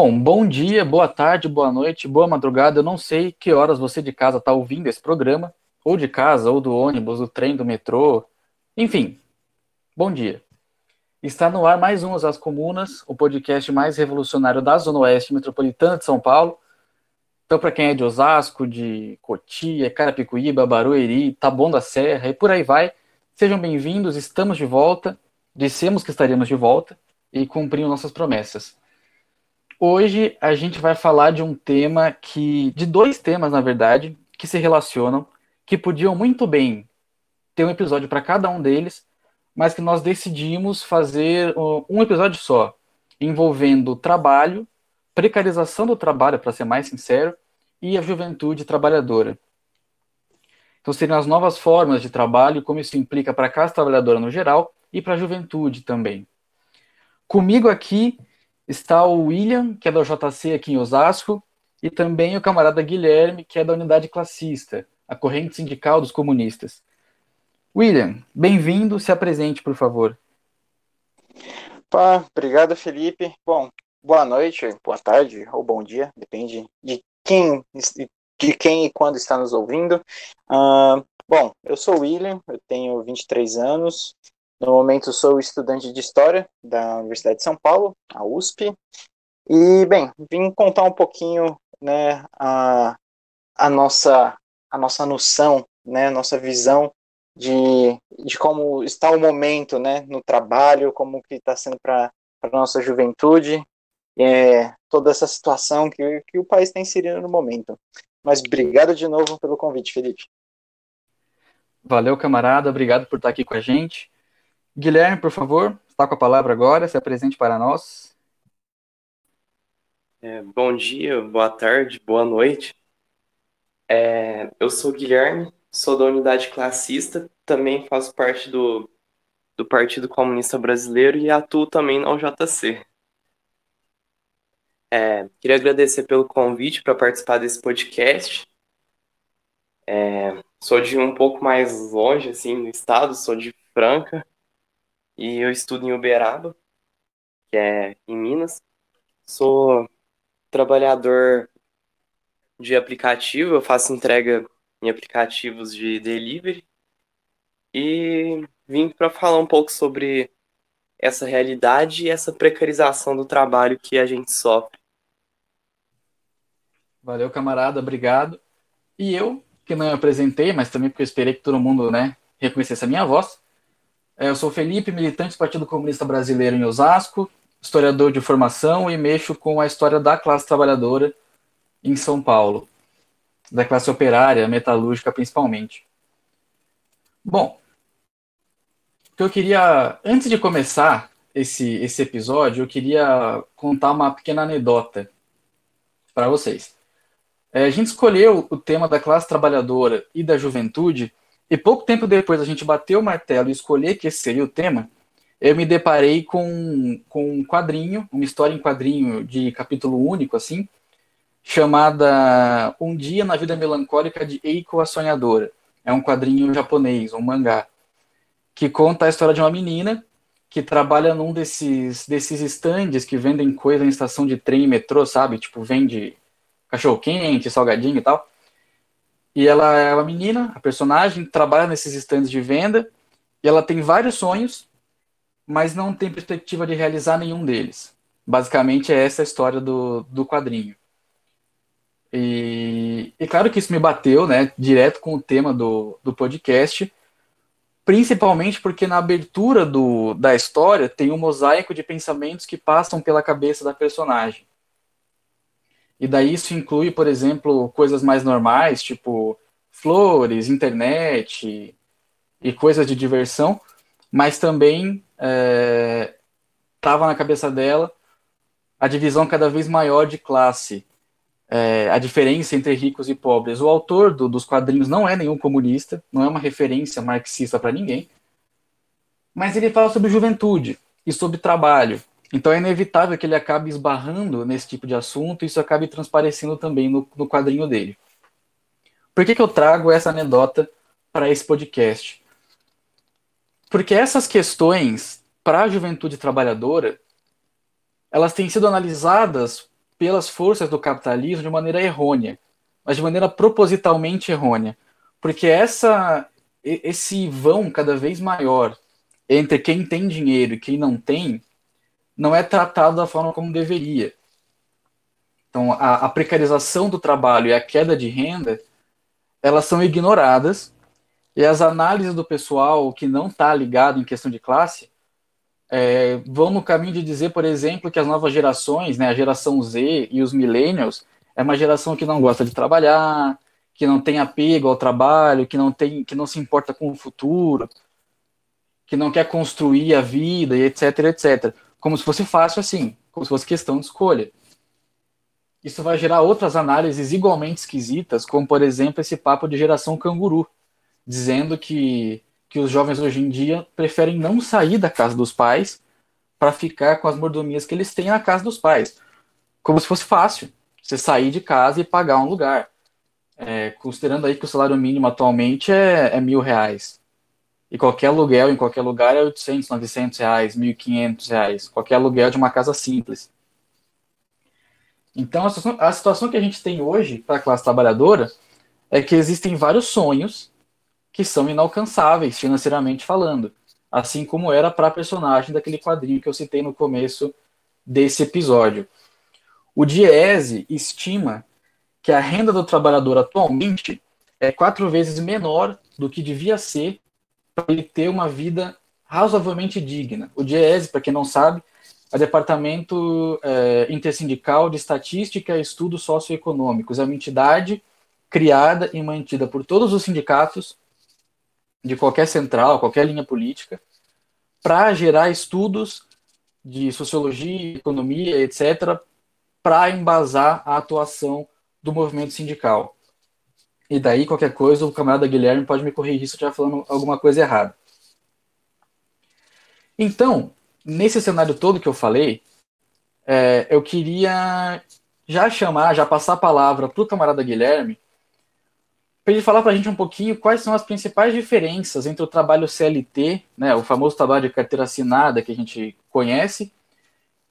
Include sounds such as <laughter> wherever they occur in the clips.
Bom, bom dia, boa tarde, boa noite, boa madrugada. Eu não sei que horas você de casa está ouvindo esse programa, ou de casa, ou do ônibus, do trem, do metrô, enfim. Bom dia. Está no ar mais um As Comunas, o podcast mais revolucionário da Zona Oeste Metropolitana de São Paulo. Então, para quem é de Osasco, de Cotia, Carapicuíba, Barueri, Taboão da Serra e por aí vai, sejam bem-vindos, estamos de volta, dissemos que estaríamos de volta e cumprimos nossas promessas. Hoje a gente vai falar de um tema que. de dois temas, na verdade, que se relacionam, que podiam muito bem ter um episódio para cada um deles, mas que nós decidimos fazer um episódio só, envolvendo trabalho, precarização do trabalho, para ser mais sincero, e a juventude trabalhadora. Então, seriam as novas formas de trabalho, como isso implica para a classe trabalhadora no geral e para a juventude também. Comigo aqui está o William, que é da JC aqui em Osasco, e também o camarada Guilherme, que é da unidade classista, a corrente sindical dos comunistas. William, bem-vindo, se apresente, por favor. Pá, obrigado, Felipe. Bom, boa noite, boa tarde ou bom dia, depende de quem, de quem e quando está nos ouvindo. Uh, bom, eu sou o William, eu tenho 23 anos, no momento sou estudante de História da Universidade de São Paulo, a USP, e, bem, vim contar um pouquinho, né, a, a, nossa, a nossa noção, né, a nossa visão de, de como está o momento, né, no trabalho, como que está sendo para a nossa juventude, é, toda essa situação que, que o país está inserindo no momento. Mas obrigado de novo pelo convite, Felipe. Valeu, camarada, obrigado por estar aqui com a gente. Guilherme, por favor, está com a palavra agora, se apresente para nós. É, bom dia, boa tarde, boa noite. É, eu sou Guilherme, sou da unidade classista, também faço parte do, do Partido Comunista Brasileiro e atuo também na UJC. É, queria agradecer pelo convite para participar desse podcast. É, sou de um pouco mais longe, assim, no estado, sou de Franca, e eu estudo em Uberaba, que é em Minas. Sou trabalhador de aplicativo, eu faço entrega em aplicativos de delivery e vim para falar um pouco sobre essa realidade e essa precarização do trabalho que a gente sofre. Valeu, camarada, obrigado. E eu, que não me apresentei, mas também porque eu esperei que todo mundo né, reconhecesse a minha voz, eu sou Felipe, militante do Partido Comunista Brasileiro em Osasco, historiador de formação e mexo com a história da classe trabalhadora em São Paulo, da classe operária, metalúrgica principalmente. Bom, eu queria, antes de começar esse, esse episódio, eu queria contar uma pequena anedota para vocês. É, a gente escolheu o tema da classe trabalhadora e da juventude e pouco tempo depois a gente bateu o martelo e escolher que esse seria o tema, eu me deparei com, com um quadrinho, uma história em quadrinho de capítulo único, assim, chamada Um Dia na Vida Melancólica de Eiko a Sonhadora. É um quadrinho japonês, um mangá, que conta a história de uma menina que trabalha num desses, desses estandes que vendem coisa em estação de trem e metrô, sabe? Tipo, vende cachorro-quente, salgadinho e tal. E ela é uma menina, a personagem, trabalha nesses estandes de venda, e ela tem vários sonhos, mas não tem perspectiva de realizar nenhum deles. Basicamente, é essa a história do, do quadrinho. E, e claro que isso me bateu, né, direto com o tema do, do podcast, principalmente porque na abertura do, da história tem um mosaico de pensamentos que passam pela cabeça da personagem. E daí isso inclui, por exemplo, coisas mais normais, tipo flores, internet e coisas de diversão, mas também estava é, na cabeça dela a divisão cada vez maior de classe, é, a diferença entre ricos e pobres. O autor do, dos quadrinhos não é nenhum comunista, não é uma referência marxista para ninguém, mas ele fala sobre juventude e sobre trabalho, então é inevitável que ele acabe esbarrando nesse tipo de assunto e isso acabe transparecendo também no, no quadrinho dele. Por que, que eu trago essa anedota para esse podcast? Porque essas questões para a juventude trabalhadora, elas têm sido analisadas pelas forças do capitalismo de maneira errônea, mas de maneira propositalmente errônea, porque essa esse vão cada vez maior entre quem tem dinheiro e quem não tem não é tratado da forma como deveria. Então, a, a precarização do trabalho e a queda de renda, elas são ignoradas e as análises do pessoal que não está ligado em questão de classe é, vão no caminho de dizer, por exemplo, que as novas gerações, né, a geração Z e os millennials, é uma geração que não gosta de trabalhar, que não tem apego ao trabalho, que não tem, que não se importa com o futuro, que não quer construir a vida etc, etc. Como se fosse fácil assim, como se fosse questão de escolha. Isso vai gerar outras análises igualmente esquisitas, como por exemplo esse papo de geração canguru, dizendo que, que os jovens hoje em dia preferem não sair da casa dos pais para ficar com as mordomias que eles têm na casa dos pais. Como se fosse fácil você sair de casa e pagar um lugar. É, considerando aí que o salário mínimo atualmente é, é, mil reais. E qualquer aluguel em qualquer lugar é 800, 900 reais, 1.500 reais. Qualquer aluguel de uma casa simples. Então, a situação, a situação que a gente tem hoje para a classe trabalhadora é que existem vários sonhos que são inalcançáveis financeiramente falando, assim como era para a personagem daquele quadrinho que eu citei no começo desse episódio. O Diese estima que a renda do trabalhador atualmente é quatro vezes menor do que devia ser para ele ter uma vida razoavelmente digna. O Diese, para quem não sabe, é Departamento é, Intersindical de Estatística e Estudos Socioeconômicos. É uma entidade criada e mantida por todos os sindicatos de qualquer central, qualquer linha política, para gerar estudos de sociologia, economia, etc., para embasar a atuação do movimento sindical. E daí, qualquer coisa, o camarada Guilherme pode me corrigir se eu estiver falando alguma coisa errada. Então, nesse cenário todo que eu falei, é, eu queria já chamar, já passar a palavra para o camarada Guilherme, para ele falar para a gente um pouquinho quais são as principais diferenças entre o trabalho CLT, né, o famoso trabalho de carteira assinada que a gente conhece,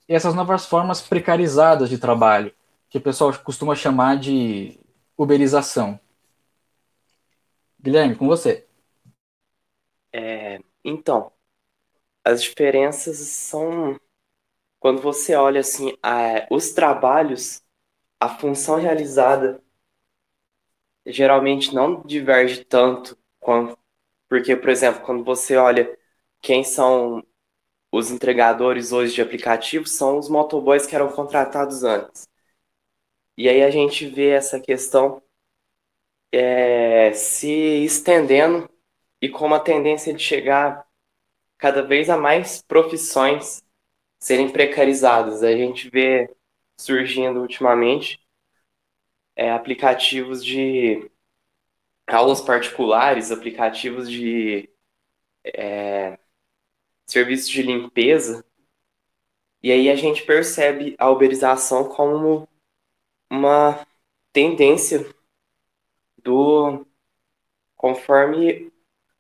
e essas novas formas precarizadas de trabalho, que o pessoal costuma chamar de uberização. Guilherme, com você. É, então, as diferenças são quando você olha assim a, os trabalhos, a função realizada geralmente não diverge tanto porque, por exemplo, quando você olha quem são os entregadores hoje de aplicativos, são os motoboys que eram contratados antes. E aí a gente vê essa questão é, se estendendo e com uma tendência de chegar cada vez a mais profissões serem precarizadas. A gente vê surgindo ultimamente é, aplicativos de aulas particulares, aplicativos de é, serviços de limpeza, e aí a gente percebe a uberização como uma tendência do conforme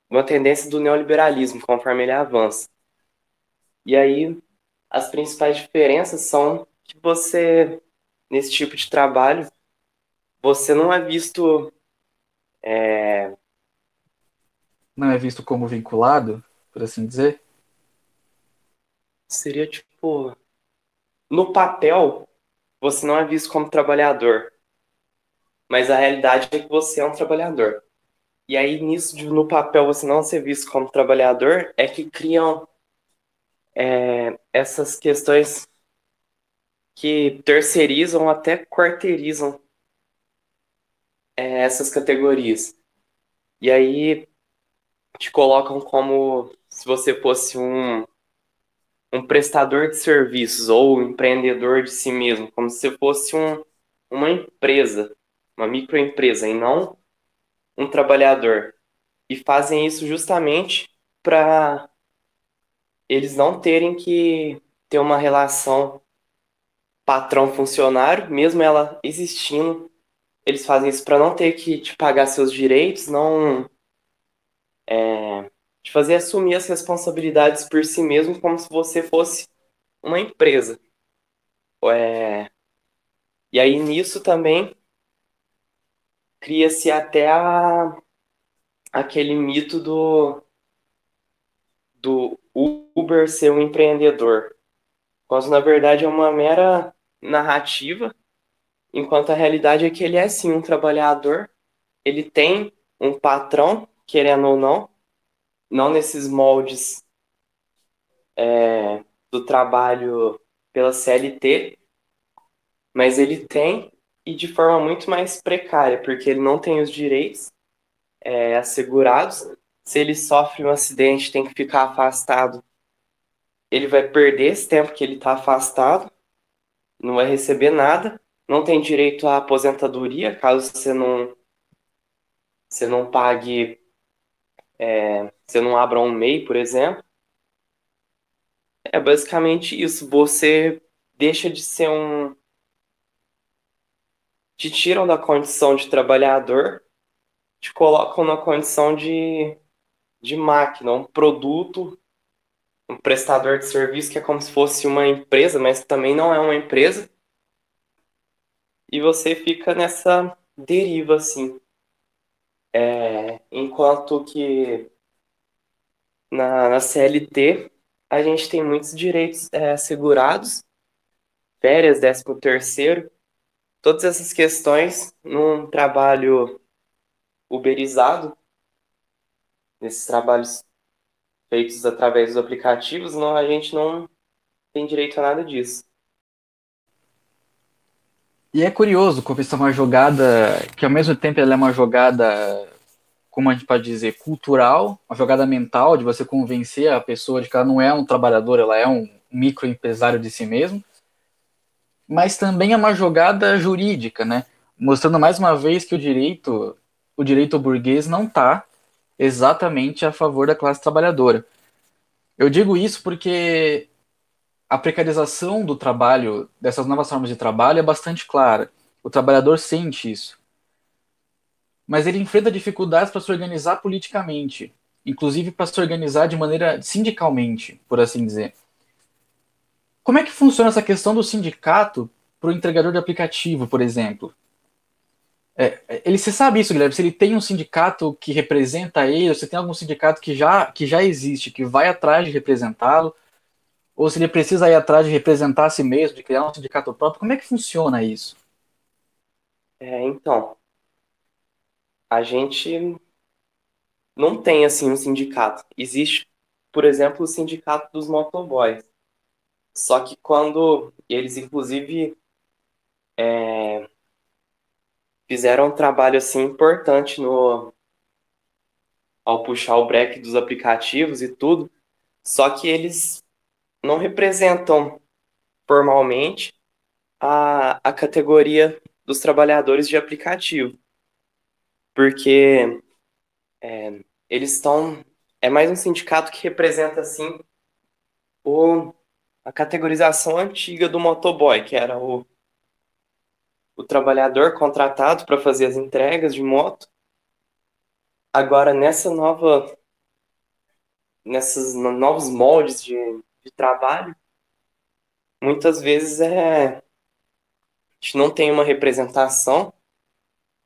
uma tendência do neoliberalismo, conforme ele avança. E aí as principais diferenças são que você nesse tipo de trabalho você não é visto. É... Não é visto como vinculado, por assim dizer? Seria tipo. No papel, você não é visto como trabalhador. Mas a realidade é que você é um trabalhador. E aí, nisso de no papel você não ser visto como trabalhador, é que criam é, essas questões que terceirizam até quarteirizam é, essas categorias. E aí te colocam como se você fosse um, um prestador de serviços ou um empreendedor de si mesmo, como se fosse um, uma empresa, uma microempresa, e não um trabalhador. E fazem isso justamente para eles não terem que ter uma relação patrão-funcionário, mesmo ela existindo eles fazem isso para não ter que te pagar seus direitos, não é, te fazer assumir as responsabilidades por si mesmo como se você fosse uma empresa. É, E aí nisso também cria-se até a, aquele mito do, do Uber ser um empreendedor. Quando na verdade é uma mera narrativa, enquanto a realidade é que ele é sim um trabalhador, ele tem um patrão, querendo ou não, não nesses moldes é, do trabalho pela CLT, mas ele tem e de forma muito mais precária, porque ele não tem os direitos é, assegurados. Se ele sofre um acidente, tem que ficar afastado. Ele vai perder esse tempo que ele está afastado, não vai receber nada, não tem direito à aposentadoria caso você não você não pague, é, você não abra um MEI, por exemplo. É basicamente isso. Você deixa de ser um. Te tiram da condição de trabalhador, te colocam na condição de, de máquina, um produto, um prestador de serviço que é como se fosse uma empresa, mas também não é uma empresa. E você fica nessa deriva, assim. É, enquanto que na, na CLT a gente tem muitos direitos é, assegurados, férias, décimo terceiro, todas essas questões num trabalho uberizado, nesses trabalhos feitos através dos aplicativos, não, a gente não tem direito a nada disso. E é curioso como isso é uma jogada que ao mesmo tempo ela é uma jogada, como a gente pode dizer, cultural, uma jogada mental de você convencer a pessoa de que ela não é um trabalhador, ela é um microempresário de si mesmo, mas também é uma jogada jurídica, né? Mostrando mais uma vez que o direito, o direito burguês não está exatamente a favor da classe trabalhadora. Eu digo isso porque a precarização do trabalho, dessas novas formas de trabalho, é bastante clara. O trabalhador sente isso. Mas ele enfrenta dificuldades para se organizar politicamente, inclusive para se organizar de maneira sindicalmente, por assim dizer. Como é que funciona essa questão do sindicato para o entregador de aplicativo, por exemplo? É, ele se sabe isso, Guilherme? Se ele tem um sindicato que representa ele, ou se tem algum sindicato que já, que já existe, que vai atrás de representá-lo, ou se ele precisa ir atrás de representar a si mesmo, de criar um sindicato próprio, como é que funciona isso? É, então, a gente não tem assim um sindicato. Existe, por exemplo, o sindicato dos motoboys. Só que quando eles, inclusive, é, fizeram um trabalho assim importante no ao puxar o break dos aplicativos e tudo, só que eles não representam formalmente a, a categoria dos trabalhadores de aplicativo. Porque é, eles estão. É mais um sindicato que representa, assim, o, a categorização antiga do motoboy, que era o, o trabalhador contratado para fazer as entregas de moto. Agora, nessa nova. Nesses novos moldes de, de trabalho, muitas vezes é, a gente não tem uma representação,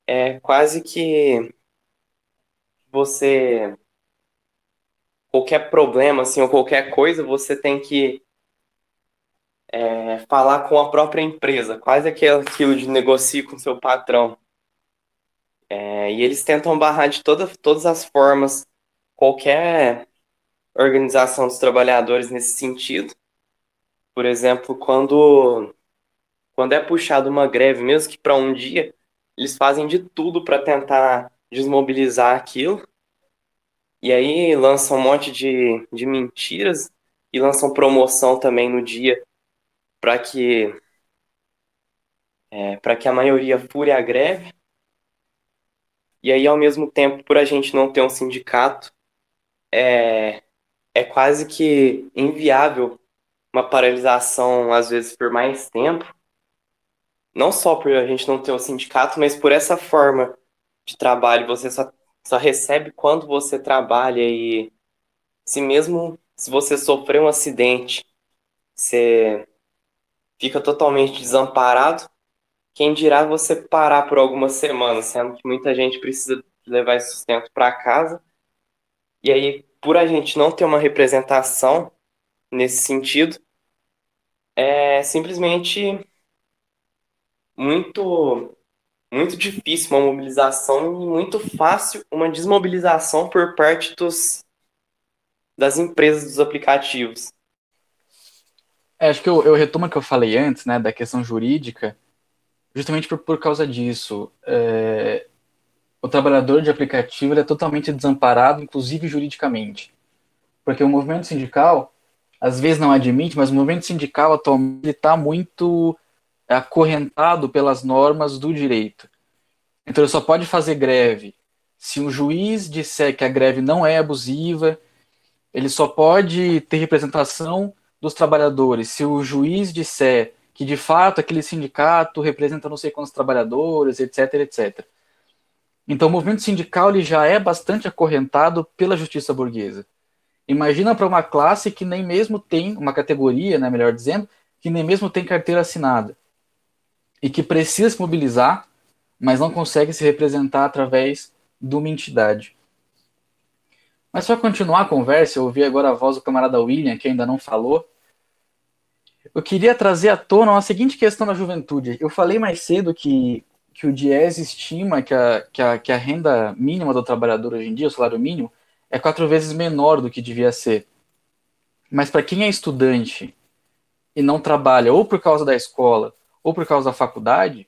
é quase que você qualquer problema assim ou qualquer coisa você tem que é, falar com a própria empresa, quase aquilo de negocie com seu patrão. É, e eles tentam barrar de toda, todas as formas qualquer organização dos trabalhadores nesse sentido. Por exemplo, quando, quando é puxado uma greve, mesmo que para um dia, eles fazem de tudo para tentar desmobilizar aquilo. E aí lançam um monte de, de mentiras e lançam promoção também no dia para que é, para que a maioria fure a greve. E aí, ao mesmo tempo, por a gente não ter um sindicato, é, é quase que inviável uma paralisação, às vezes, por mais tempo. Não só por a gente não ter um sindicato, mas por essa forma de trabalho. Você só, só recebe quando você trabalha e se mesmo se você sofrer um acidente, você fica totalmente desamparado quem dirá você parar por algumas semanas, sendo que muita gente precisa levar esse sustento para casa. E aí, por a gente não ter uma representação nesse sentido, é simplesmente muito muito difícil uma mobilização e muito fácil uma desmobilização por parte dos das empresas dos aplicativos. É, acho que eu, eu retomo o que eu falei antes, né, da questão jurídica, justamente por, por causa disso. É, o trabalhador de aplicativo é totalmente desamparado, inclusive juridicamente. Porque o movimento sindical, às vezes não admite, mas o movimento sindical atualmente está muito acorrentado pelas normas do direito. Então ele só pode fazer greve se o juiz disser que a greve não é abusiva, ele só pode ter representação dos trabalhadores se o juiz disser que de fato aquele sindicato representa não sei quantos trabalhadores, etc, etc. Então o movimento sindical ele já é bastante acorrentado pela justiça burguesa. Imagina para uma classe que nem mesmo tem, uma categoria, né, melhor dizendo, que nem mesmo tem carteira assinada e que precisa se mobilizar, mas não consegue se representar através de uma entidade. Mas para continuar a conversa, eu ouvi agora a voz do camarada William, que ainda não falou. Eu queria trazer à tona uma seguinte questão da juventude. Eu falei mais cedo que, que o Dies estima que a, que, a, que a renda mínima do trabalhador hoje em dia, o salário mínimo, é quatro vezes menor do que devia ser. Mas para quem é estudante e não trabalha, ou por causa da escola, ou por causa da faculdade,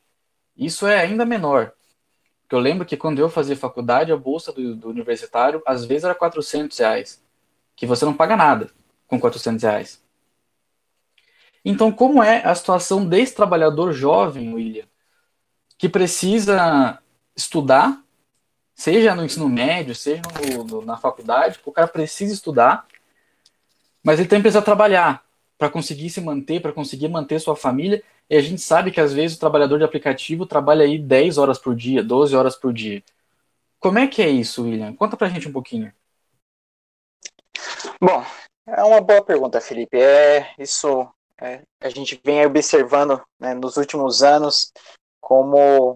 isso é ainda menor. Eu lembro que quando eu fazia faculdade, a bolsa do, do universitário, às vezes era 400 reais, que você não paga nada com 400 reais. Então, como é a situação desse trabalhador jovem, William, que precisa estudar, seja no ensino médio, seja no, no, na faculdade, o cara precisa estudar, mas ele também precisa trabalhar para conseguir se manter, para conseguir manter sua família e a gente sabe que às vezes o trabalhador de aplicativo trabalha aí 10 horas por dia, 12 horas por dia. Como é que é isso, William? Conta pra gente um pouquinho. Bom, é uma boa pergunta, Felipe. É isso. É, a gente vem observando né, nos últimos anos como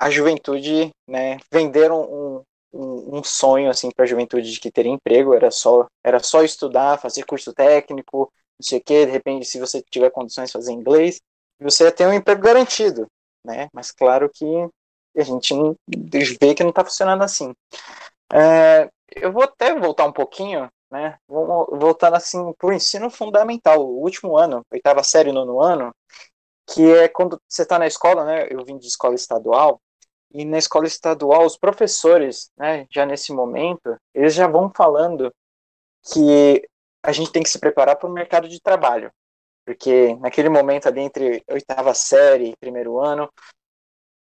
a juventude né, venderam um, um, um sonho assim para a juventude de que ter emprego era só era só estudar, fazer curso técnico, não sei o que. De repente, se você tiver condições, fazer inglês você tem um emprego garantido, né? Mas claro que a gente vê que não está funcionando assim. É, eu vou até voltar um pouquinho, né? Voltar assim para o ensino fundamental, o último ano, oitava série, nono ano, que é quando você está na escola, né? Eu vim de escola estadual e na escola estadual os professores, né? Já nesse momento, eles já vão falando que a gente tem que se preparar para o mercado de trabalho porque naquele momento ali entre oitava série e primeiro ano,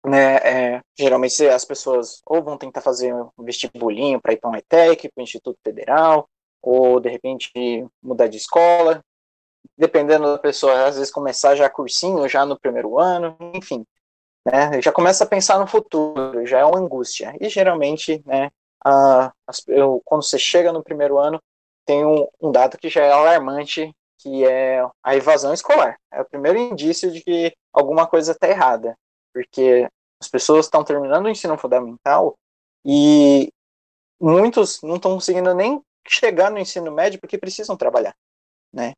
né, é, geralmente as pessoas ou vão tentar fazer um vestibulinho para ir para um ETEC, para o Instituto Federal, ou de repente mudar de escola, dependendo da pessoa, às vezes começar já cursinho já no primeiro ano, enfim, né, já começa a pensar no futuro, já é uma angústia. E geralmente, né, a, eu, quando você chega no primeiro ano, tem um, um dado que já é alarmante, que é a evasão escolar. É o primeiro indício de que alguma coisa está errada, porque as pessoas estão terminando o ensino fundamental e muitos não estão conseguindo nem chegar no ensino médio porque precisam trabalhar, né?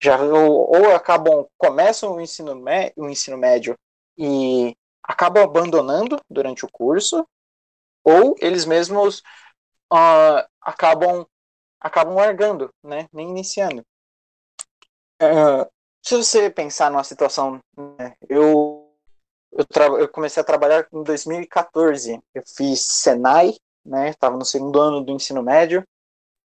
Já ou, ou acabam começam o ensino, o ensino médio e acabam abandonando durante o curso, ou eles mesmos uh, acabam acabam largando, né? Nem iniciando. Uh, se você pensar numa situação, né, eu, eu, eu, comecei a trabalhar em 2014. Eu fiz Senai, né? Estava no segundo ano do ensino médio.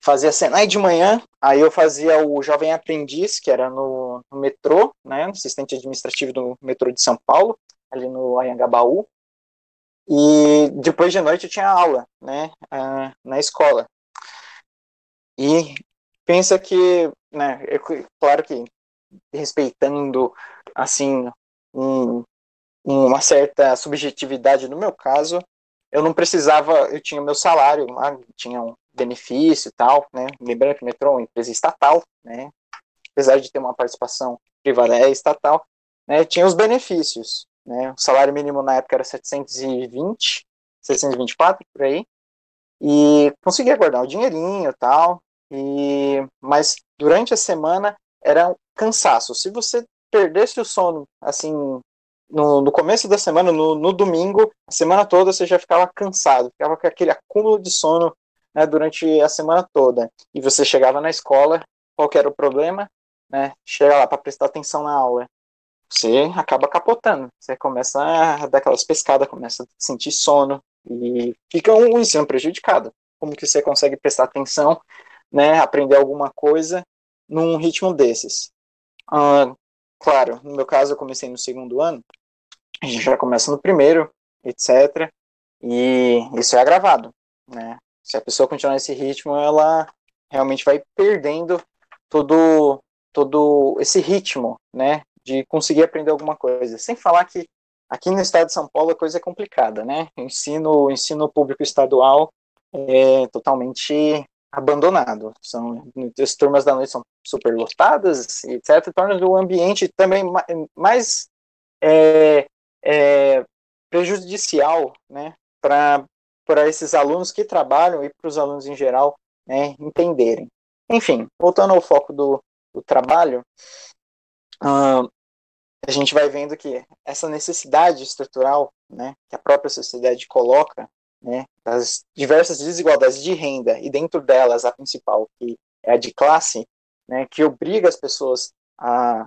Fazia Senai de manhã, aí eu fazia o Jovem Aprendiz, que era no, no metrô, né? Assistente administrativo do metrô de São Paulo, ali no Anhangabaú. E depois de noite eu tinha aula, né? Uh, na escola. E pensa que, né, é claro que respeitando, assim, um, uma certa subjetividade no meu caso, eu não precisava, eu tinha meu salário lá, tinha um benefício e tal, né, lembrando que o metrô é uma empresa estatal, né, apesar de ter uma participação privada, é estatal, né, tinha os benefícios, né? O salário mínimo na época era 720, 724 por aí. E conseguia guardar o dinheirinho e tal. E mas durante a semana era um cansaço. Se você perdesse o sono assim no, no começo da semana, no, no, domingo, a semana toda você já ficava cansado, ficava com aquele acúmulo de sono né, durante a semana toda. E você chegava na escola, qual era o problema? Né, chega lá para prestar atenção na aula. Você acaba capotando, você começa a dar aquelas pescadas, começa a sentir sono e fica um ensino prejudicado. Como que você consegue prestar atenção, né, aprender alguma coisa num ritmo desses? Ah, claro, no meu caso eu comecei no segundo ano, a gente já começa no primeiro, etc. E isso é agravado, né? Se a pessoa continuar nesse ritmo, ela realmente vai perdendo todo todo esse ritmo, né, de conseguir aprender alguma coisa. Sem falar que aqui no estado de São Paulo a coisa é complicada, né? O ensino, ensino público estadual é totalmente abandonado. São as turmas da noite são super lotadas, etc. Torna o ambiente também mais é, é, prejudicial, né? Para para esses alunos que trabalham e para os alunos em geral né, entenderem. Enfim, voltando ao foco do, do trabalho, uh, a gente vai vendo que essa necessidade estrutural né, que a própria sociedade coloca né, das diversas desigualdades de renda, e dentro delas a principal, que é a de classe, né, que obriga as pessoas a,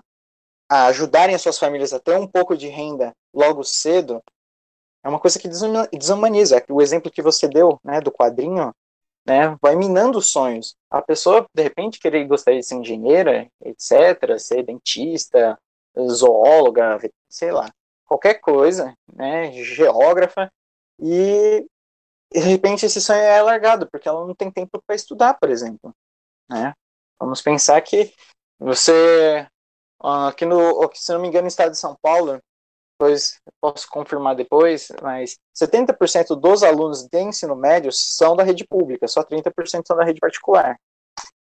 a ajudarem as suas famílias a ter um pouco de renda logo cedo, é uma coisa que desumaniza. O exemplo que você deu né, do quadrinho né, vai minando os sonhos. A pessoa, de repente, querer gostaria de ser engenheira, etc., ser dentista, zoóloga, sei lá, qualquer coisa, né, geógrafa, e de repente esse sonho é largado, porque ela não tem tempo para estudar, por exemplo. Né? Vamos pensar que você, aqui no, se não me engano, no estado de São Paulo, pois posso confirmar depois, mas 70% dos alunos de ensino médio são da rede pública, só 30% são da rede particular.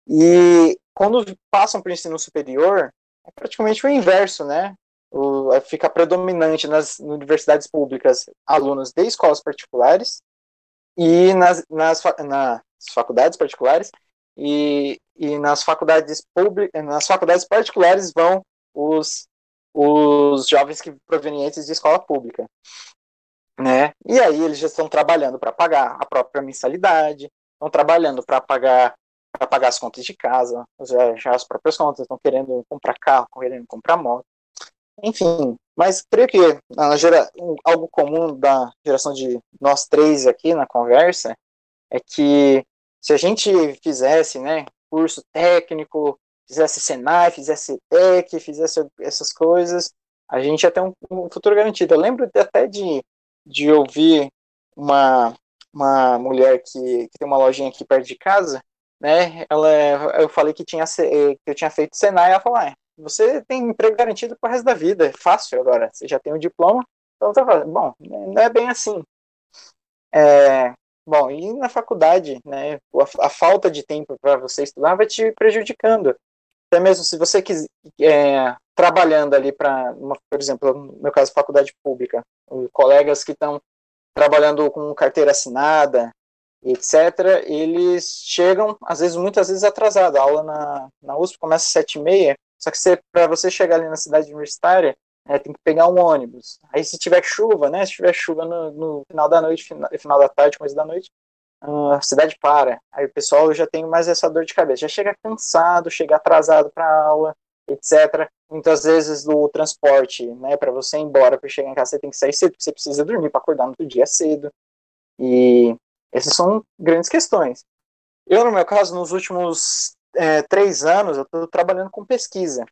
E quando passam para o ensino superior, é praticamente o inverso, né? O, fica predominante nas universidades públicas alunos de escolas particulares e nas, nas, nas faculdades particulares e, e nas faculdades públicas, nas faculdades particulares vão os os jovens que provenientes de escola pública, né? E aí eles já estão trabalhando para pagar a própria mensalidade, estão trabalhando para pagar para pagar as contas de casa, já, já as próprias contas, estão querendo comprar carro, querendo comprar moto, enfim. Mas creio que gera, algo comum da geração de nós três aqui na conversa é que se a gente fizesse, né, curso técnico, fizesse Senai, fizesse TEC, fizesse essas coisas, a gente ia ter um, um futuro garantido. Eu lembro até de, de ouvir uma, uma mulher que, que tem uma lojinha aqui perto de casa, né? Ela, eu falei que, tinha, que eu tinha feito Senai, ela falou, ah, você tem emprego garantido para o resto da vida, é fácil agora, você já tem o um diploma, então tá fazendo. Bom, não é bem assim. É, bom, e na faculdade, né, a, a falta de tempo para você estudar vai te prejudicando até mesmo se você quiser, é, trabalhando ali para, por exemplo, no meu caso, faculdade pública, colegas que estão trabalhando com carteira assinada, etc., eles chegam, às vezes, muitas vezes atrasados. A aula na, na USP começa às sete e meia, só que para você chegar ali na cidade universitária, é, tem que pegar um ônibus. Aí se tiver chuva, né, se tiver chuva no, no final da noite, final, final da tarde, começo da noite, a cidade para. Aí o pessoal já tem mais essa dor de cabeça, já chega cansado, chega atrasado para aula, etc. Muitas vezes do transporte, né, para você ir embora, para chegar em casa, você tem que sair cedo, porque você precisa dormir para acordar no outro dia cedo. E essas são grandes questões. Eu, no meu caso, nos últimos é, três anos, eu estou trabalhando com pesquisa.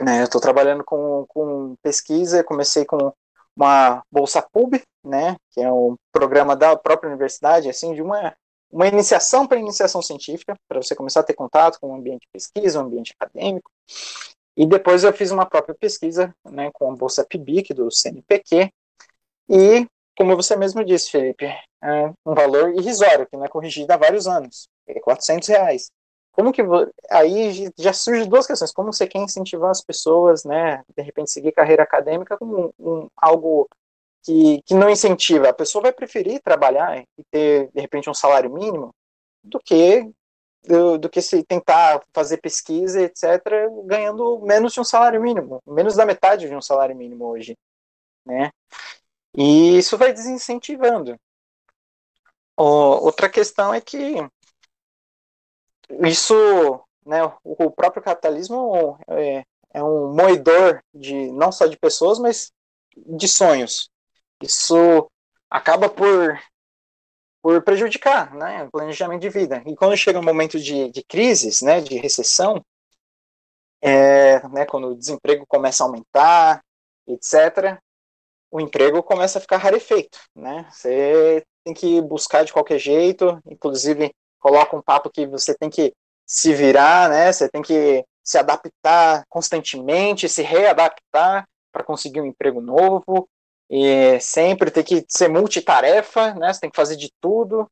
Né, eu estou trabalhando com, com pesquisa, comecei com uma bolsa PUB, né, que é um programa da própria universidade, assim, de uma, uma iniciação para iniciação científica, para você começar a ter contato com o ambiente de pesquisa, o ambiente acadêmico. E depois eu fiz uma própria pesquisa, né, com a bolsa PIBIC do CNPq, e, como você mesmo disse, Felipe, é um valor irrisório, que não é corrigido há vários anos, é 400 reais. Como que aí já surge duas questões. Como você quer incentivar as pessoas né de repente seguir carreira acadêmica com um, um, algo que, que não incentiva? A pessoa vai preferir trabalhar e ter de repente um salário mínimo do que do, do, que se tentar fazer pesquisa etc ganhando menos de um salário mínimo menos da metade de um salário mínimo hoje né? E isso vai desincentivando. Outra questão é que isso, né, o próprio capitalismo é, é um moedor de não só de pessoas, mas de sonhos. Isso acaba por por prejudicar né, o planejamento de vida. E quando chega um momento de, de crises, né, de recessão, é, né, quando o desemprego começa a aumentar, etc., o emprego começa a ficar rarefeito. Né? Você tem que buscar de qualquer jeito, inclusive coloca um papo que você tem que se virar, né? Você tem que se adaptar constantemente, se readaptar para conseguir um emprego novo. E sempre tem que ser multitarefa, né? Você tem que fazer de tudo.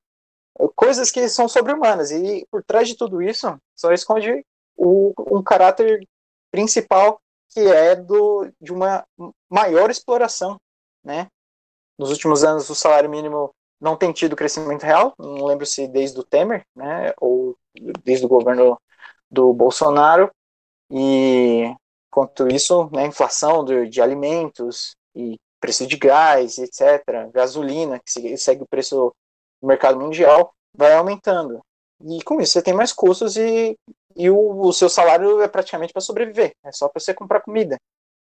Coisas que são sobre-humanas. E por trás de tudo isso, só esconde o, um caráter principal que é do, de uma maior exploração, né? Nos últimos anos, o salário mínimo não tem tido crescimento real, não lembro se desde o Temer, né, ou desde o governo do Bolsonaro, e quanto isso, né, inflação de, de alimentos e preço de gás, etc., gasolina, que segue o preço do mercado mundial, vai aumentando. E com isso você tem mais custos e, e o, o seu salário é praticamente para sobreviver, é só para você comprar comida,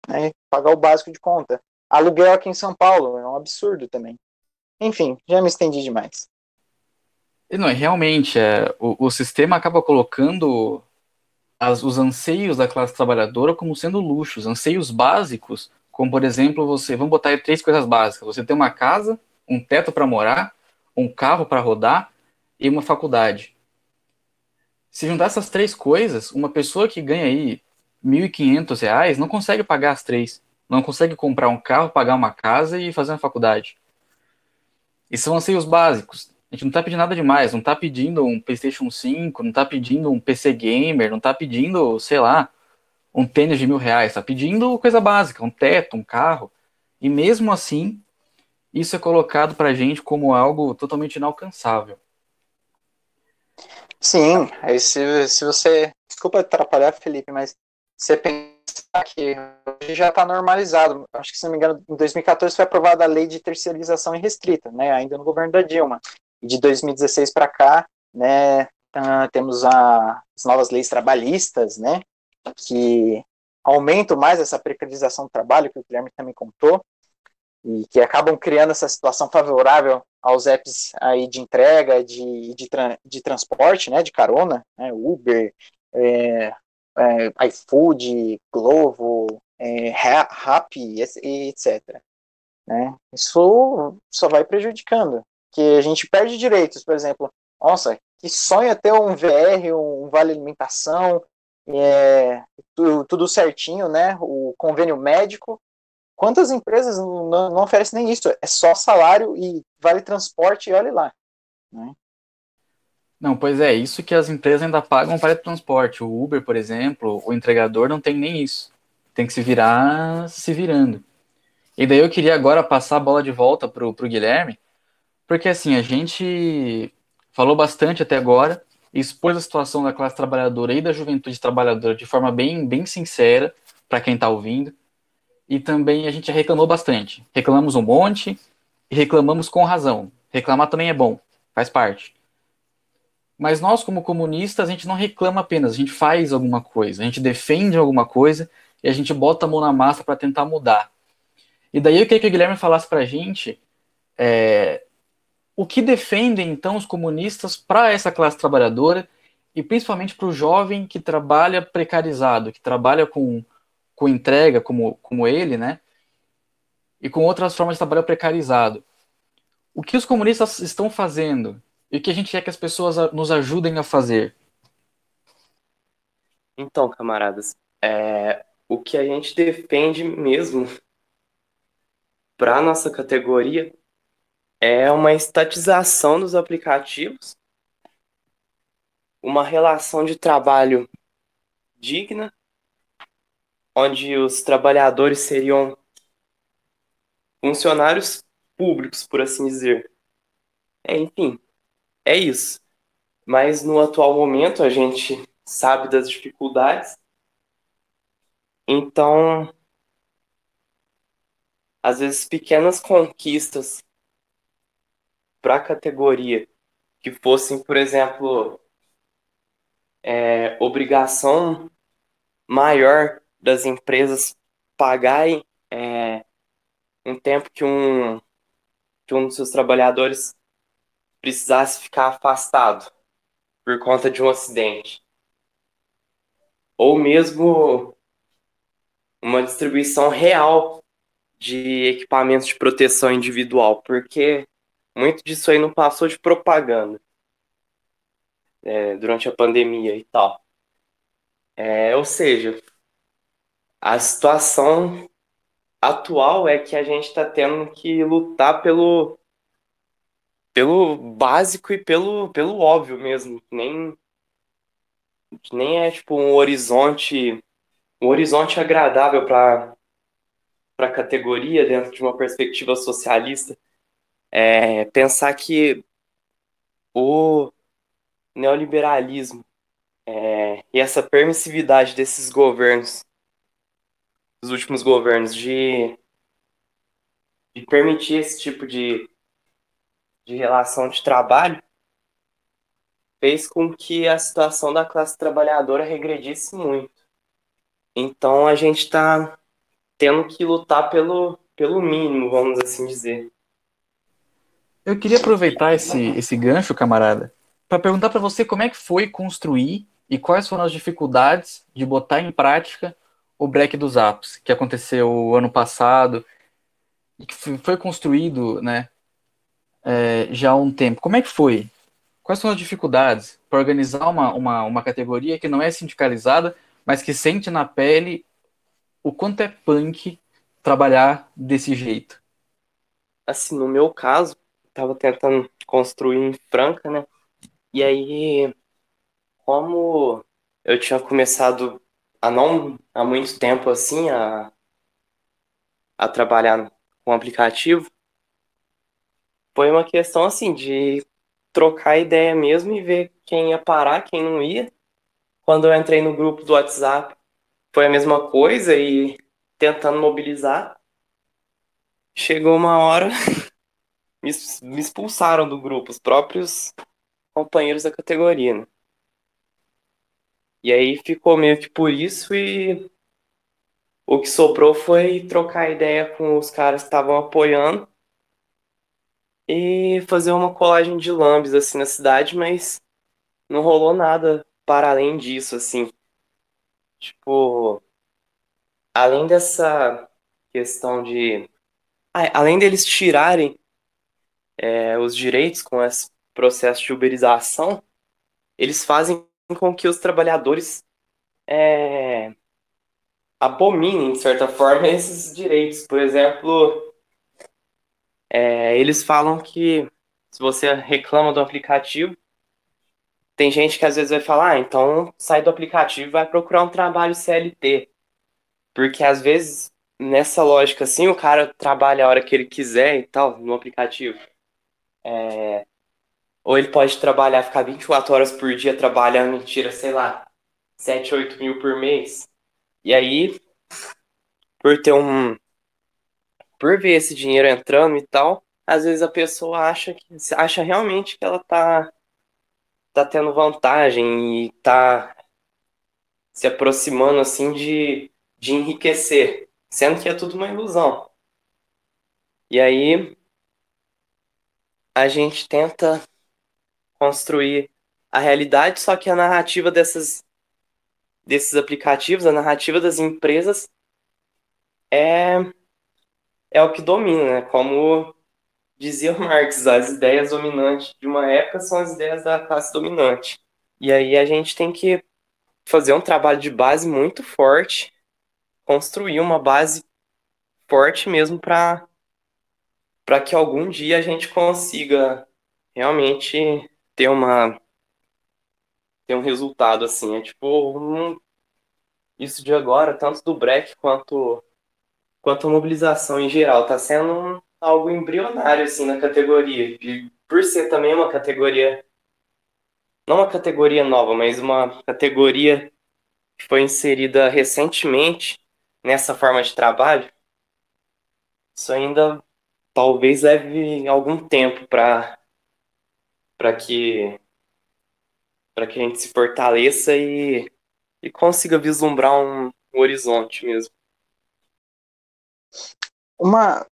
né, pagar o básico de conta. Aluguel aqui em São Paulo é um absurdo também. Enfim, já me estendi demais. Não, realmente, é, o, o sistema acaba colocando as, os anseios da classe trabalhadora como sendo luxos, anseios básicos, como por exemplo, você, vamos botar aí três coisas básicas: você tem uma casa, um teto para morar, um carro para rodar e uma faculdade. Se juntar essas três coisas, uma pessoa que ganha aí R$ 1.500 não consegue pagar as três. Não consegue comprar um carro, pagar uma casa e fazer uma faculdade. E são anseios básicos. A gente não está pedindo nada demais, não está pedindo um PlayStation 5, não está pedindo um PC gamer, não está pedindo, sei lá, um tênis de mil reais, está pedindo coisa básica, um teto, um carro. E mesmo assim, isso é colocado para a gente como algo totalmente inalcançável. Sim, aí se, se você. Desculpa atrapalhar, Felipe, mas você pensa que já está normalizado. Acho que, se não me engano, em 2014 foi aprovada a lei de terceirização irrestrita, né, ainda no governo da Dilma. E de 2016 para cá, né, tá, temos a, as novas leis trabalhistas, né, que aumentam mais essa precarização do trabalho, que o Guilherme também contou, e que acabam criando essa situação favorável aos apps aí de entrega, de, de, de transporte, né, de carona, né, Uber, é, é, iFood, Glovo, é, etc. Né? Isso só vai prejudicando, que a gente perde direitos, por exemplo, nossa, que sonho ter um VR, um vale alimentação, é, tudo, tudo, certinho, né? O convênio médico. Quantas empresas não, não oferecem nem isso? É só salário e vale transporte e olhe lá. Né? Não, pois é, isso que as empresas ainda pagam para transporte. O Uber, por exemplo, o entregador não tem nem isso. Tem que se virar se virando. E daí eu queria agora passar a bola de volta pro, pro Guilherme, porque assim, a gente falou bastante até agora, expôs a situação da classe trabalhadora e da juventude trabalhadora de forma bem, bem sincera para quem está ouvindo. E também a gente reclamou bastante. Reclamamos um monte e reclamamos com razão. Reclamar também é bom, faz parte. Mas nós, como comunistas, a gente não reclama apenas, a gente faz alguma coisa, a gente defende alguma coisa e a gente bota a mão na massa para tentar mudar. E daí eu queria que o Guilherme falasse para a gente é, o que defendem então os comunistas para essa classe trabalhadora e principalmente para o jovem que trabalha precarizado, que trabalha com, com entrega, como, como ele, né? E com outras formas de trabalho precarizado. O que os comunistas estão fazendo e o que a gente quer que as pessoas nos ajudem a fazer? Então, camaradas, é, o que a gente defende mesmo para nossa categoria é uma estatização dos aplicativos uma relação de trabalho digna, onde os trabalhadores seriam funcionários públicos, por assim dizer. É, enfim, é isso. Mas no atual momento a gente sabe das dificuldades. Então, às vezes pequenas conquistas para a categoria que fossem, por exemplo, é, obrigação maior das empresas pagarem é, um tempo que um, que um dos seus trabalhadores precisasse ficar afastado por conta de um acidente. Ou mesmo uma distribuição real de equipamentos de proteção individual, porque muito disso aí não passou de propaganda é, durante a pandemia e tal. É, ou seja, a situação atual é que a gente está tendo que lutar pelo pelo básico e pelo, pelo óbvio mesmo, nem nem é tipo um horizonte um horizonte agradável para para a categoria dentro de uma perspectiva socialista. É, pensar que o neoliberalismo é, e essa permissividade desses governos, dos últimos governos, de, de permitir esse tipo de, de relação de trabalho, fez com que a situação da classe trabalhadora regredisse muito. Então a gente está tendo que lutar pelo, pelo mínimo, vamos assim dizer. Eu queria aproveitar esse, esse gancho, camarada, para perguntar para você como é que foi construir e quais foram as dificuldades de botar em prática o break dos apps, que aconteceu ano passado e que foi construído né, é, já há um tempo. Como é que foi? Quais são as dificuldades para organizar uma, uma, uma categoria que não é sindicalizada, mas que sente na pele o quanto é punk trabalhar desse jeito? Assim, no meu caso, estava tentando construir em Franca, né? E aí, como eu tinha começado há não há muito tempo assim a, a trabalhar com aplicativo, foi uma questão assim de trocar ideia mesmo e ver quem ia parar, quem não ia. Quando eu entrei no grupo do WhatsApp, foi a mesma coisa e tentando mobilizar. Chegou uma hora, <laughs> me expulsaram do grupo, os próprios companheiros da categoria, né? E aí ficou meio que por isso e o que sobrou foi trocar ideia com os caras que estavam apoiando e fazer uma colagem de lambes assim na cidade, mas não rolou nada para além disso, assim. Tipo, além dessa questão de. Além deles tirarem é, os direitos com esse processo de uberização, eles fazem com que os trabalhadores é, abominem, de certa forma, <laughs> esses direitos. Por exemplo, é, eles falam que se você reclama do aplicativo, tem gente que às vezes vai falar, ah, então sai do aplicativo e vai procurar um trabalho CLT. Porque às vezes, nessa lógica assim, o cara trabalha a hora que ele quiser e tal, no aplicativo. É... Ou ele pode trabalhar, ficar 24 horas por dia trabalhando, tira, sei lá, 7, 8 mil por mês. E aí, por ter um. Por ver esse dinheiro entrando e tal, às vezes a pessoa acha que acha realmente que ela tá tá tendo vantagem e tá se aproximando assim de, de enriquecer, sendo que é tudo uma ilusão. E aí a gente tenta construir a realidade, só que a narrativa dessas desses aplicativos, a narrativa das empresas é é o que domina, né? Como dizia <laughs> Marx, as ideias dominantes de uma época são as ideias da classe dominante. E aí a gente tem que fazer um trabalho de base muito forte, construir uma base forte mesmo para para que algum dia a gente consiga realmente ter uma ter um resultado assim. É tipo um, isso de agora, tanto do break quanto quanto a mobilização em geral, tá sendo algo embrionário assim na categoria. E por ser também uma categoria não uma categoria nova, mas uma categoria que foi inserida recentemente nessa forma de trabalho, isso ainda talvez leve algum tempo para para que para que a gente se fortaleça e, e consiga vislumbrar um, um horizonte mesmo. Uma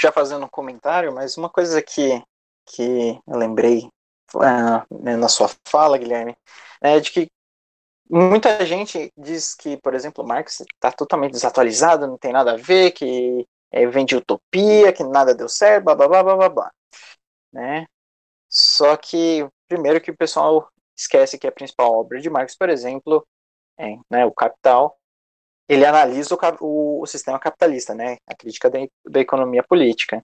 já fazendo um comentário, mas uma coisa que que eu lembrei uh, na sua fala, Guilherme, é de que muita gente diz que, por exemplo, Marx está totalmente desatualizado, não tem nada a ver, que é, vem de utopia, que nada deu certo, blá blá blá blá blá, blá né? Só que, primeiro que o pessoal esquece que a principal obra de Marx, por exemplo, é né, o Capital, ele analisa o, o, sistema capitalista, né, a crítica da, da economia política.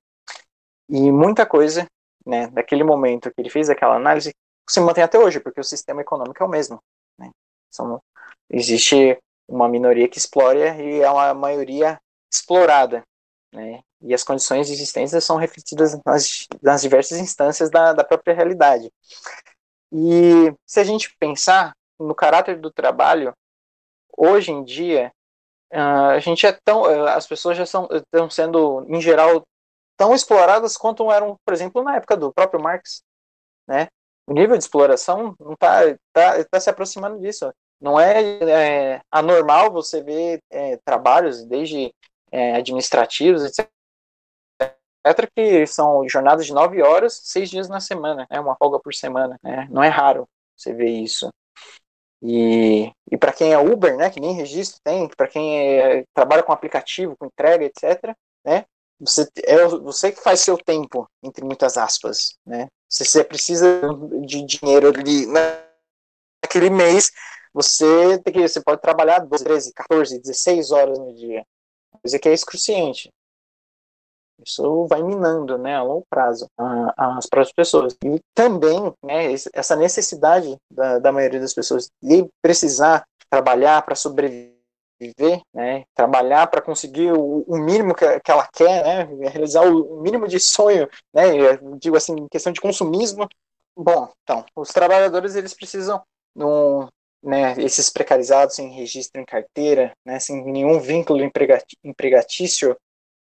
E muita coisa, né, daquele momento que ele fez aquela análise, se mantém até hoje, porque o sistema econômico é o mesmo. Né? São, existe uma minoria que explora e é uma maioria explorada. Né? E as condições de existência são refletidas nas, nas diversas instâncias da, da própria realidade. E se a gente pensar no caráter do trabalho, hoje em dia, a gente é tão, uh, as pessoas já são, estão sendo, em geral, tão exploradas quanto eram, por exemplo, na época do próprio Marx, né? O nível de exploração está tá, tá se aproximando disso. Não é, é anormal você ver é, trabalhos, desde é, administrativos, etc., que são jornadas de nove horas, seis dias na semana, né, uma folga por semana. Né, não é raro você ver isso. E, e para quem é Uber, né, que nem registro tem, para quem é, trabalha com aplicativo, com entrega, etc., né, você, é você que faz seu tempo, entre muitas aspas. Né, se você precisa de dinheiro ali naquele mês, você tem que você pode trabalhar 12, 13, 14, 16 horas no dia. Coisa que é excruciante. Isso vai minando, né, a longo prazo, as próprias pessoas. E também, né, essa necessidade da, da maioria das pessoas de precisar trabalhar para sobreviver, né, trabalhar para conseguir o, o mínimo que, que, ela quer, né, realizar o mínimo de sonho, né, digo assim, questão de consumismo. Bom, então, os trabalhadores eles precisam num, né, esses precarizados sem registro em carteira, né, sem nenhum vínculo empregatício,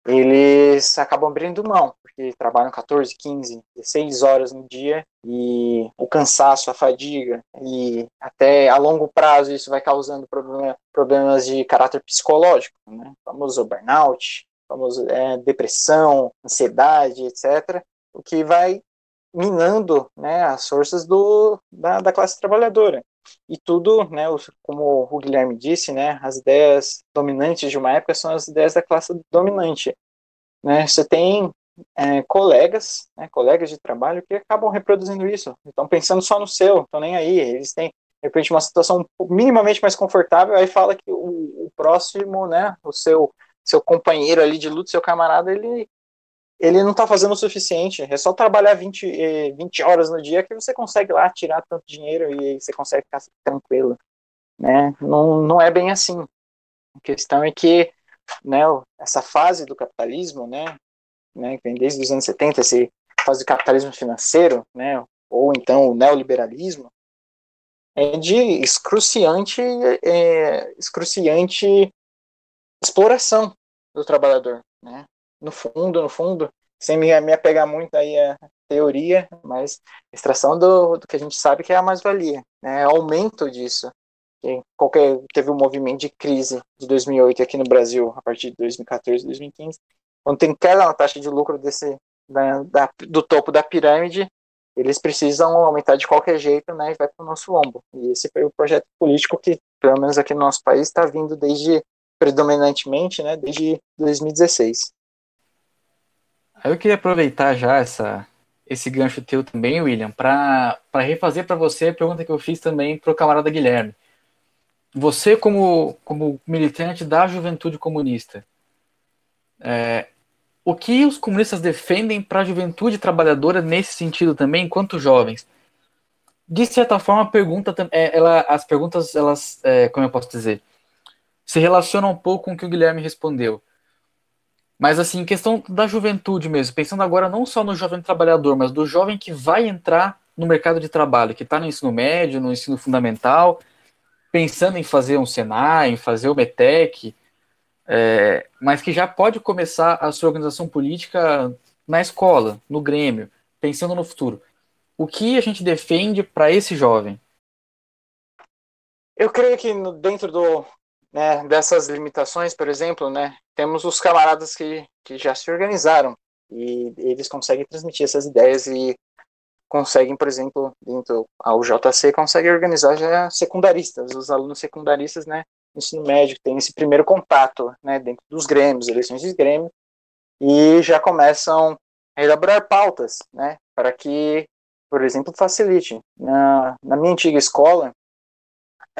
eles acabam abrindo mão, porque trabalham 14, 15, 16 horas no dia e o cansaço, a fadiga e até a longo prazo isso vai causando problema, problemas de caráter psicológico, né? famoso burnout, famoso é, depressão, ansiedade, etc. O que vai minando né, as forças do, da, da classe trabalhadora. E tudo, né, como o Guilherme disse, né, as ideias dominantes de uma época são as ideias da classe dominante. Né? Você tem é, colegas, né, colegas de trabalho que acabam reproduzindo isso, estão pensando só no seu, estão nem aí, eles têm de repente uma situação minimamente mais confortável, aí fala que o, o próximo, né, o seu seu companheiro ali de luta, seu camarada, ele ele não está fazendo o suficiente. É só trabalhar 20, 20 eh, horas no dia que você consegue lá tirar tanto dinheiro e você consegue ficar tranquilo. Né? Não, não é bem assim. A questão é que né, essa fase do capitalismo, né, né, vem desde os anos 70, essa fase do capitalismo financeiro, né, ou então o neoliberalismo, é de excruciante, é, excruciante exploração do trabalhador, né? No fundo, no fundo, sem me, me apegar muito aí a teoria, mas extração do, do que a gente sabe que é a mais-valia, né? aumento disso. qualquer, teve um movimento de crise de 2008 aqui no Brasil, a partir de 2014, 2015, quando tem queda na taxa de lucro desse, da, da, do topo da pirâmide, eles precisam aumentar de qualquer jeito, né, e vai para o nosso ombro. E esse foi o projeto político que, pelo menos aqui no nosso país, está vindo desde, predominantemente, né, desde 2016. Eu queria aproveitar já essa, esse gancho teu também, William, para refazer para você a pergunta que eu fiz também para o camarada Guilherme. Você, como, como militante da juventude comunista, é, o que os comunistas defendem para a juventude trabalhadora nesse sentido também, enquanto jovens? de certa forma, a pergunta, é, ela, as perguntas, elas, é, como eu posso dizer, se relacionam um pouco com o que o Guilherme respondeu. Mas, assim, questão da juventude mesmo, pensando agora não só no jovem trabalhador, mas do jovem que vai entrar no mercado de trabalho, que está no ensino médio, no ensino fundamental, pensando em fazer um Senai, em fazer o METEC, é, mas que já pode começar a sua organização política na escola, no Grêmio, pensando no futuro. O que a gente defende para esse jovem? Eu creio que dentro do, né, dessas limitações, por exemplo, né, temos os camaradas que, que já se organizaram e eles conseguem transmitir essas ideias e conseguem, por exemplo, dentro ao JC, conseguem organizar já secundaristas, os alunos secundaristas, né, ensino médio, tem esse primeiro contato, né, dentro dos grêmios, eleições de grêmio, e já começam a elaborar pautas, né, para que, por exemplo, facilite. Na, na minha antiga escola,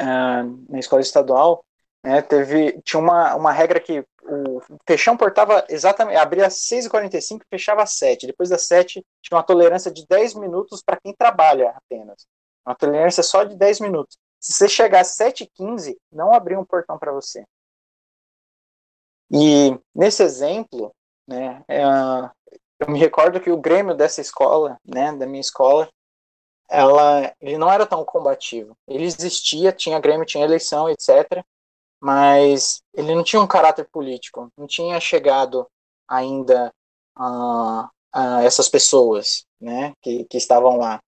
uh, na escola estadual, né, teve, tinha uma, uma regra que o fechão portava exatamente, abria às 6h45 e fechava às 7 Depois das 7 tinha uma tolerância de 10 minutos para quem trabalha apenas. Uma tolerância só de 10 minutos. Se você chegar às 7h15, não abriu um portão para você. E nesse exemplo, né, é, eu me recordo que o Grêmio dessa escola, né, da minha escola, ela, ele não era tão combativo. Ele existia, tinha Grêmio, tinha eleição, etc mas ele não tinha um caráter político, não tinha chegado ainda a, a essas pessoas, né, que, que estavam lá.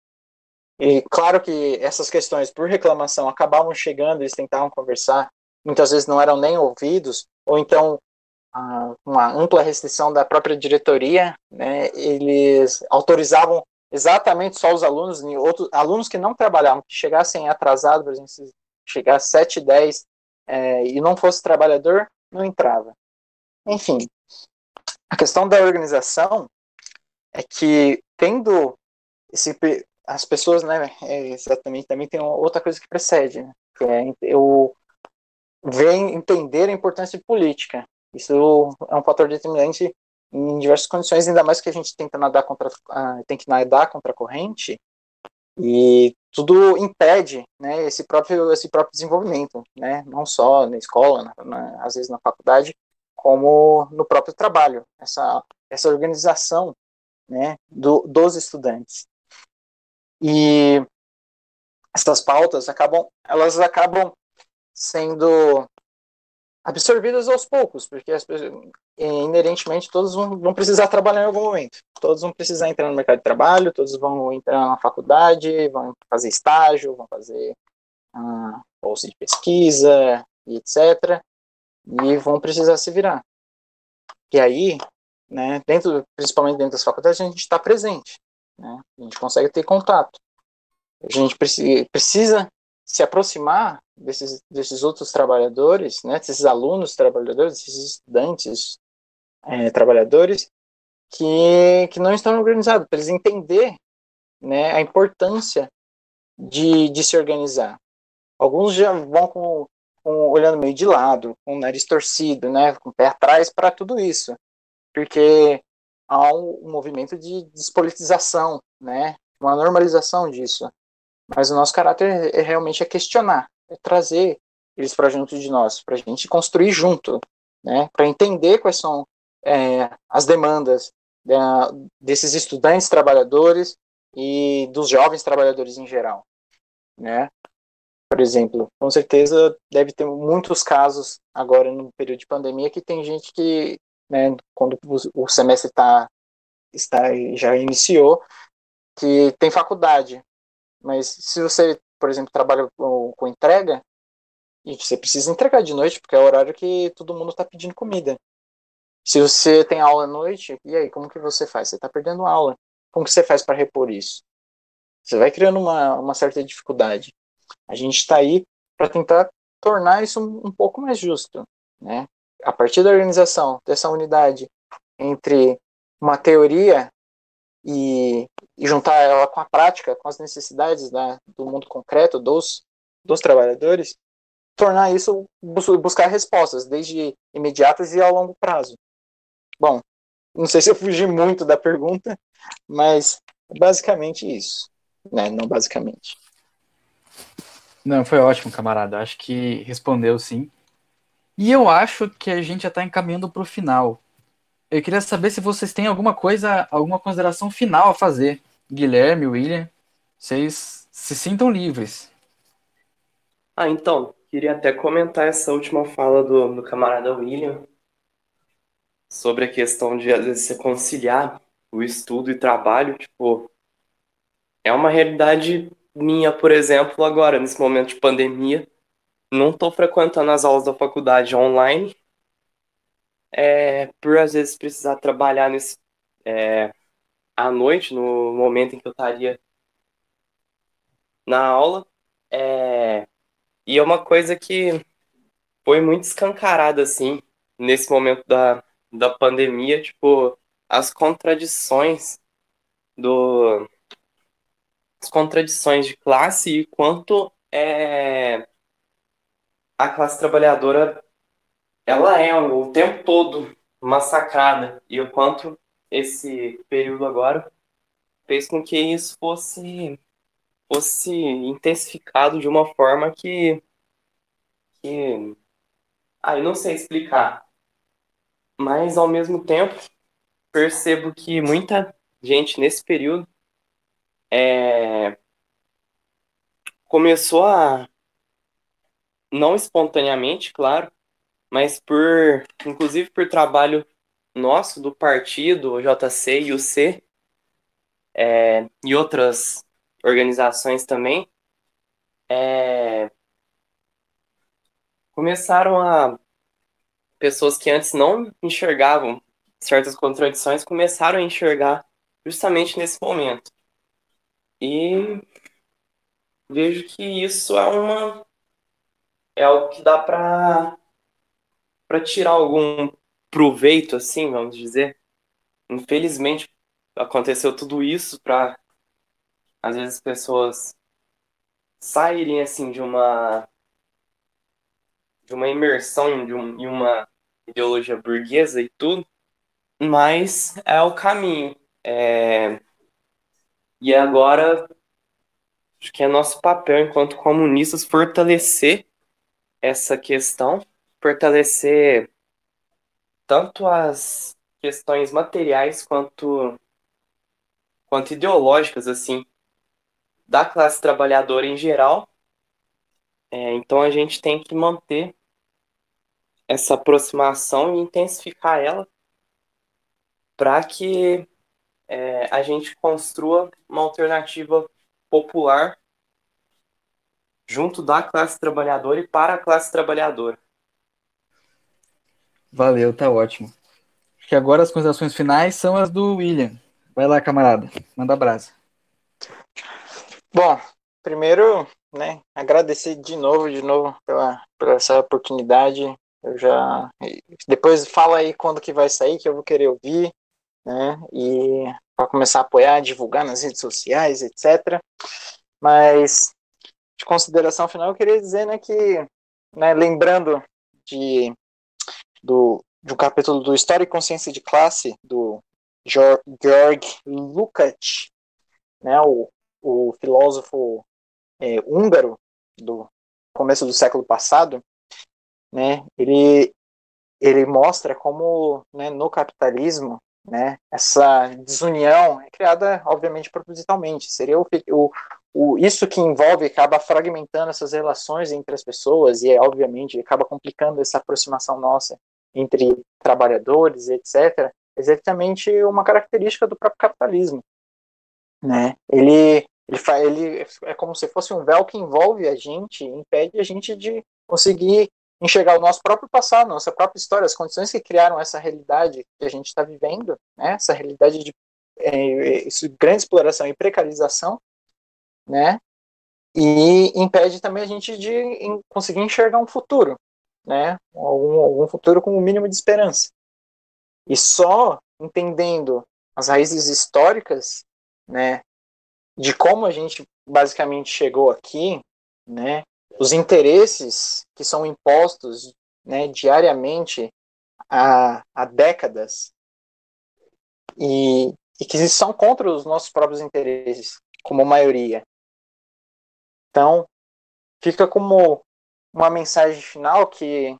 E claro que essas questões por reclamação acabavam chegando, eles tentavam conversar, muitas vezes não eram nem ouvidos, ou então uma ampla restrição da própria diretoria, né, eles autorizavam exatamente só os alunos, outros alunos que não trabalhavam, que chegassem atrasados, por exemplo, se chegar às 7 10 é, e não fosse trabalhador, não entrava. Enfim, a questão da organização é que tendo esse, as pessoas, né, é, exatamente, também tem outra coisa que precede, né, que é eu vem entender a importância de política. Isso é um fator determinante em diversas condições, ainda mais que a gente tenta nadar contra, uh, tem que nadar contra a corrente, e tudo impede né, esse, próprio, esse próprio desenvolvimento, né, não só na escola, na, na, às vezes na faculdade, como no próprio trabalho, essa, essa organização né, do, dos estudantes. E essas pautas acabam, elas acabam sendo absorvidas aos poucos, porque as pessoas, inerentemente todos vão, vão, precisar trabalhar em algum momento. Todos vão precisar entrar no mercado de trabalho, todos vão entrar na faculdade, vão fazer estágio, vão fazer ah, bolsa de pesquisa etc. E vão precisar se virar. E aí, né, dentro, principalmente dentro das faculdades, a gente está presente. Né? A gente consegue ter contato. A gente precisa se aproximar desses, desses outros trabalhadores, né, desses alunos trabalhadores, desses estudantes é, trabalhadores que, que não estão organizados, para eles entender né, a importância de, de se organizar. Alguns já vão com, com, olhando meio de lado, com o nariz torcido, né, com o pé atrás para tudo isso, porque há um, um movimento de despolitização, né, uma normalização disso. Mas o nosso caráter é, realmente é questionar, trazer eles para junto de nós, para a gente construir junto, né, para entender quais são é, as demandas é, desses estudantes trabalhadores e dos jovens trabalhadores em geral, né? Por exemplo, com certeza deve ter muitos casos agora no período de pandemia que tem gente que, né, quando o semestre tá, está já iniciou, que tem faculdade, mas se você, por exemplo, trabalha com, entrega, e você precisa entregar de noite, porque é o horário que todo mundo está pedindo comida. Se você tem aula à noite, e aí, como que você faz? Você está perdendo aula. Como que você faz para repor isso? Você vai criando uma, uma certa dificuldade. A gente está aí para tentar tornar isso um, um pouco mais justo. Né? A partir da organização dessa unidade entre uma teoria e, e juntar ela com a prática, com as necessidades da, do mundo concreto dos, dos trabalhadores, tornar isso, buscar respostas, desde imediatas e ao longo prazo. Bom, não sei se eu fugi muito da pergunta, mas é basicamente isso, né? Não basicamente. Não, foi ótimo, camarada. Acho que respondeu sim. E eu acho que a gente já está encaminhando para o final. Eu queria saber se vocês têm alguma coisa, alguma consideração final a fazer. Guilherme, William, vocês se sintam livres. Ah, então, queria até comentar essa última fala do, do camarada William sobre a questão de, às vezes, se conciliar o estudo e trabalho. Tipo, é uma realidade minha, por exemplo, agora, nesse momento de pandemia. Não estou frequentando as aulas da faculdade online, é, por às vezes precisar trabalhar nesse, é, à noite, no momento em que eu estaria na aula. É, e é uma coisa que foi muito escancarada, assim, nesse momento da, da pandemia, tipo, as contradições do as contradições de classe e quanto é, a classe trabalhadora ela é o tempo todo massacrada e o quanto esse período agora fez com que isso fosse fosse intensificado de uma forma que que ah, não sei explicar. Mas ao mesmo tempo percebo que muita gente nesse período é, começou a não espontaneamente, claro, mas por inclusive por trabalho nosso do partido, o JC e o C, é, e outras organizações também, é, começaram a pessoas que antes não enxergavam certas contradições começaram a enxergar justamente nesse momento. E vejo que isso é uma é algo que dá para para tirar algum proveito assim, vamos dizer. Infelizmente aconteceu tudo isso para às vezes pessoas saírem assim de uma de uma imersão de um, em uma ideologia burguesa e tudo, mas é o caminho. É... E agora acho que é nosso papel enquanto comunistas fortalecer essa questão, fortalecer tanto as questões materiais quanto quanto ideológicas assim da classe trabalhadora em geral. É, então a gente tem que manter essa aproximação e intensificar ela para que é, a gente construa uma alternativa popular junto da classe trabalhadora e para a classe trabalhadora. Valeu, tá ótimo. Acho que agora as considerações finais são as do William. Vai lá, camarada, manda brasa. Bom, primeiro, né, agradecer de novo, de novo pela, pela essa oportunidade. Eu já depois fala aí quando que vai sair que eu vou querer ouvir, né? E para começar a apoiar, divulgar nas redes sociais, etc. Mas de consideração final, eu queria dizer, né, que, né, lembrando de do de um capítulo do História e Consciência de Classe do Georg Lukács, né, o, o filósofo é, húngaro do começo do século passado, né, ele, ele mostra como né, no capitalismo né, essa desunião é criada, obviamente, propositalmente. Seria o, o, o, isso que envolve, acaba fragmentando essas relações entre as pessoas e, obviamente, acaba complicando essa aproximação nossa entre trabalhadores, etc. Exatamente uma característica do próprio capitalismo. Né? Ele ele, ele é como se fosse um véu que envolve a gente, impede a gente de conseguir enxergar o nosso próprio passado, nossa própria história, as condições que criaram essa realidade que a gente está vivendo, né? essa realidade de é, grande exploração e precarização, né? E impede também a gente de conseguir enxergar um futuro, né? Algum, algum futuro com o um mínimo de esperança. E só entendendo as raízes históricas, né, de como a gente basicamente chegou aqui, né, os interesses que são impostos né, diariamente há, há décadas e, e que são contra os nossos próprios interesses, como maioria. Então, fica como uma mensagem final que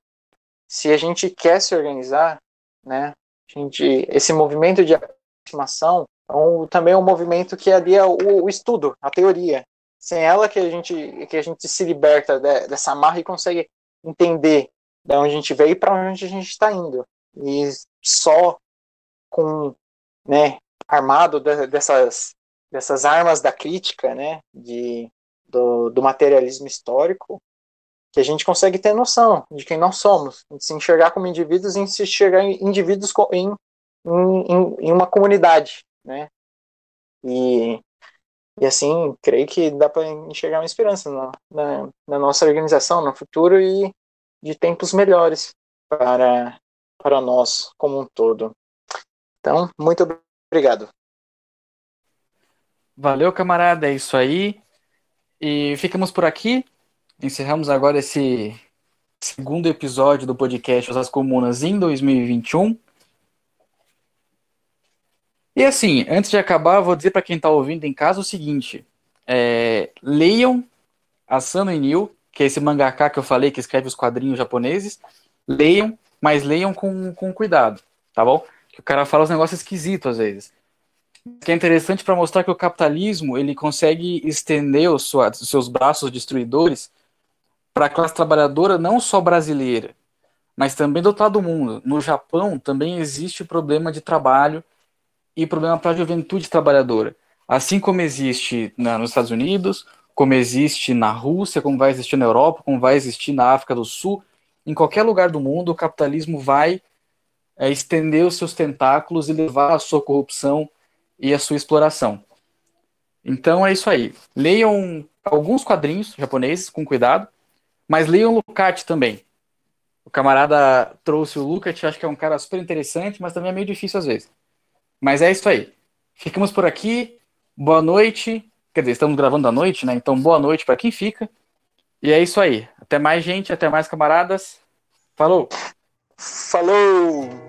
se a gente quer se organizar, né, gente, esse movimento de aproximação é um, também é um movimento que alia o, o, estudo, a teoria. Sem ela que a gente que a gente se liberta de, dessa amarra e consegue entender de onde a gente veio e para onde a gente está indo. E só com, né, armado de, dessas dessas armas da crítica, né, de do, do materialismo histórico, que a gente consegue ter noção de quem nós somos, de se enxergar como indivíduos e se enxergar em indivíduos em, em, em uma comunidade, né? E, e assim, creio que dá para enxergar uma esperança na, na, na, nossa organização, no futuro e de tempos melhores para, para nós como um todo. Então, muito obrigado. Valeu, camarada, é isso aí. E ficamos por aqui. Encerramos agora esse segundo episódio do podcast As Comunas em 2021. E assim, antes de acabar, vou dizer para quem está ouvindo em casa o seguinte: é, leiam Asano Inil, que é esse mangaka que eu falei que escreve os quadrinhos japoneses. Leiam, mas leiam com, com cuidado, tá bom? Que o cara fala os negócios esquisitos às vezes. Que é interessante para mostrar que o capitalismo ele consegue estender os, seus braços destruidores para a classe trabalhadora não só brasileira, mas também do outro lado do mundo. No Japão também existe problema de trabalho e problema para a juventude trabalhadora. Assim como existe nos Estados Unidos, como existe na Rússia, como vai existir na Europa, como vai existir na África do Sul, em qualquer lugar do mundo, o capitalismo vai é, estender os seus tentáculos e levar a sua corrupção e a sua exploração. Então é isso aí. Leiam alguns quadrinhos japoneses com cuidado, mas leiam Lucati também. O camarada trouxe o Lucati, acho que é um cara super interessante, mas também é meio difícil às vezes. Mas é isso aí. Ficamos por aqui. Boa noite. Quer dizer, estamos gravando à noite, né? Então, boa noite para quem fica. E é isso aí. Até mais, gente. Até mais, camaradas. Falou. Falou.